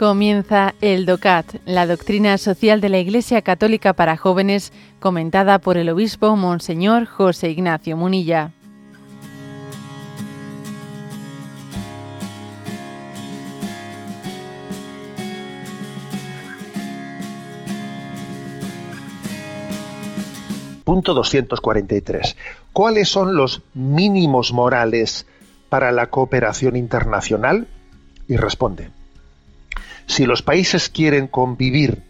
Comienza el DOCAT, la doctrina social de la Iglesia Católica para jóvenes, comentada por el obispo Monseñor José Ignacio Munilla. Punto 243. ¿Cuáles son los mínimos morales para la cooperación internacional? Y responde, si los países quieren convivir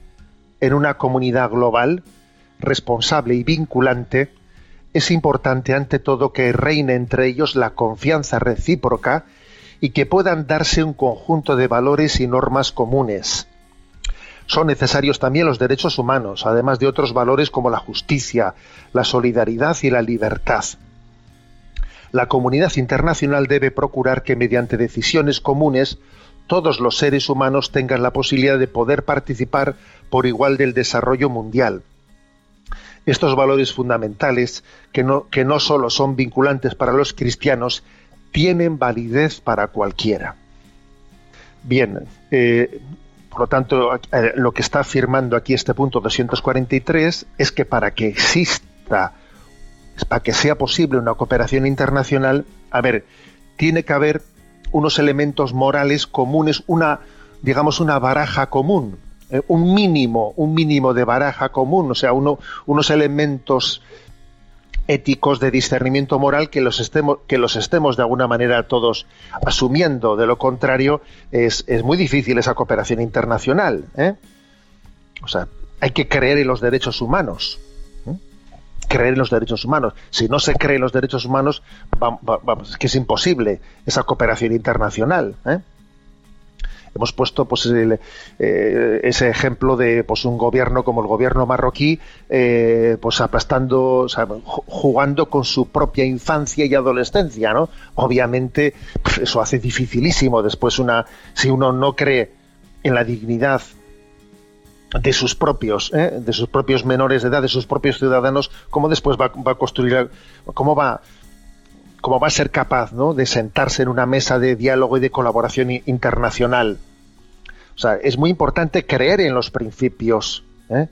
en una comunidad global, responsable y vinculante, es importante ante todo que reine entre ellos la confianza recíproca y que puedan darse un conjunto de valores y normas comunes son necesarios también los derechos humanos, además de otros valores como la justicia, la solidaridad y la libertad. La comunidad internacional debe procurar que mediante decisiones comunes todos los seres humanos tengan la posibilidad de poder participar por igual del desarrollo mundial. Estos valores fundamentales, que no, que no solo son vinculantes para los cristianos, tienen validez para cualquiera. Bien, eh, por lo tanto, eh, lo que está afirmando aquí este punto 243 es que para que exista, para que sea posible una cooperación internacional, a ver, tiene que haber unos elementos morales comunes, una, digamos, una baraja común, eh, un mínimo, un mínimo de baraja común, o sea, uno, unos elementos éticos de discernimiento moral que los estemos, que los estemos de alguna manera todos asumiendo. De lo contrario, es, muy difícil esa cooperación internacional. ¿eh? O sea, hay que creer en los derechos humanos. Creer en los derechos humanos. Si no se cree en los derechos humanos, vamos, es que es imposible esa cooperación internacional. ¿eh? hemos puesto pues eh, ese ejemplo de pues un gobierno como el gobierno marroquí eh, pues aplastando jugando con su propia infancia y adolescencia no obviamente pues, eso hace dificilísimo después una si uno no cree en la dignidad de sus propios ¿eh? de sus propios menores de edad de sus propios ciudadanos cómo después va, va a construir cómo va cómo va a ser capaz ¿no? de sentarse en una mesa de diálogo y de colaboración internacional. O sea, es muy importante creer en los principios. ¿eh?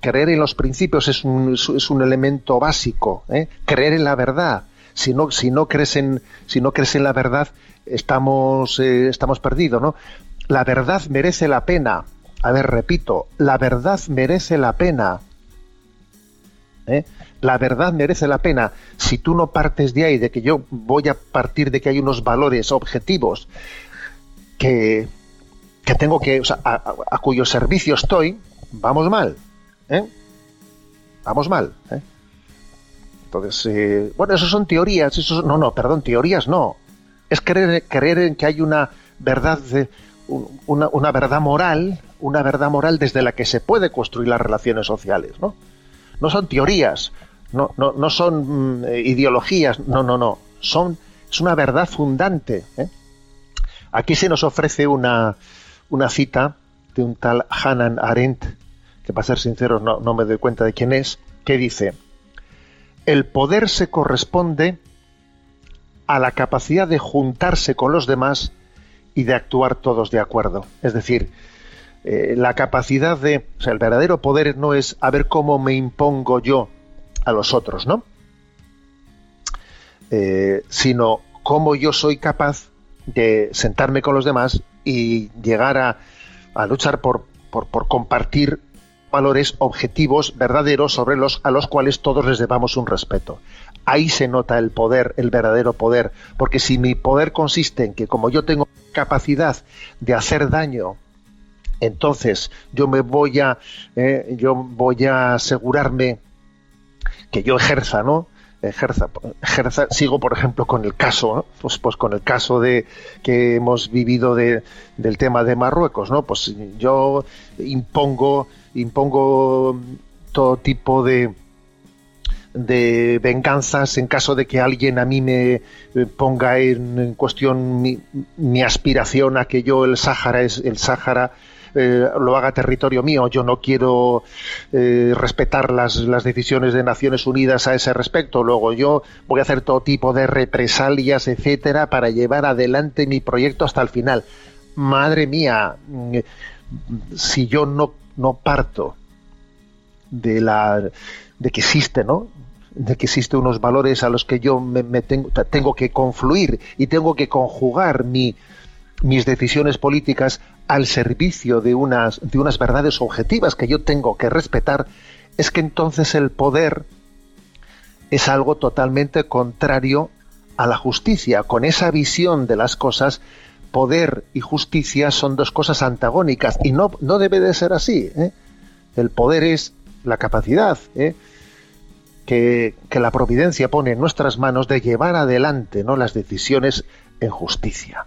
Creer en los principios es un, es un elemento básico. ¿eh? Creer en la verdad. Si no, si no crees en, si no crees la verdad, estamos, eh, estamos perdidos, ¿no? La verdad merece la pena. A ver, repito, la verdad merece la pena. ¿Eh? la verdad merece la pena. Si tú no partes de ahí, de que yo voy a partir de que hay unos valores objetivos que, que tengo que, sea, a, cuyo servicio estoy, vamos mal. ¿eh? Vamos mal. ¿eh? Entonces, eh, bueno, eso son teorías. Eso no, no, perdón, teorías no. Es creer, creer en que hay una verdad, una, una verdad moral, una verdad moral desde la que se puede construir las relaciones sociales, ¿no? No son teorías, no, no, no son mm, ideologías, no, no, no, son, es una verdad fundante. ¿eh? Aquí se nos ofrece una, una cita de un tal Hanan Arendt, que para ser sinceros no, no me doy cuenta de quién es, que dice, el poder se corresponde a la capacidad de juntarse con los demás y de actuar todos de acuerdo. Es decir, eh, la capacidad de, o sea, el verdadero poder no es a ver cómo me impongo yo a los otros, ¿no? Eh, sino cómo yo soy capaz de sentarme con los demás y llegar a, luchar por, por, compartir valores objetivos verdaderos sobre los a los cuales todos les debamos un respeto. Ahí se nota el poder, el verdadero poder, porque si mi poder consiste en que como yo tengo capacidad de hacer daño, entonces yo me voy a eh, yo voy a asegurarme que yo ejerza, ¿no? Ejerza, ejerza, sigo por ejemplo con el caso, pues, pues con el caso de que hemos vivido de, del tema de Marruecos, ¿no? Pues yo impongo, impongo todo tipo de, de venganzas en caso de que alguien a mí me ponga en, cuestión mi, mi, aspiración a que yo el Sáhara es el Sáhara eh, lo haga territorio mío. Yo no quiero eh, respetar las, las decisiones de Naciones Unidas a ese respecto. Luego yo voy a hacer todo tipo de represalias, etcétera, para llevar adelante mi proyecto hasta el final. madre mía, mm, si yo no, no parto de la de que existe, ¿no? de que existen unos valores a los que yo me, tengo, tengo, que confluir y tengo que conjugar mi, mis decisiones políticas al servicio de unas, de unas verdades objetivas que yo tengo que respetar, es que entonces el poder es algo totalmente contrario a la justicia. Con esa visión de las cosas, poder y justicia son dos cosas antagónicas y no, no debe de ser así. ¿eh? El poder es la capacidad ¿eh? que, que, la providencia pone en nuestras manos de llevar adelante ¿no? las decisiones en justicia.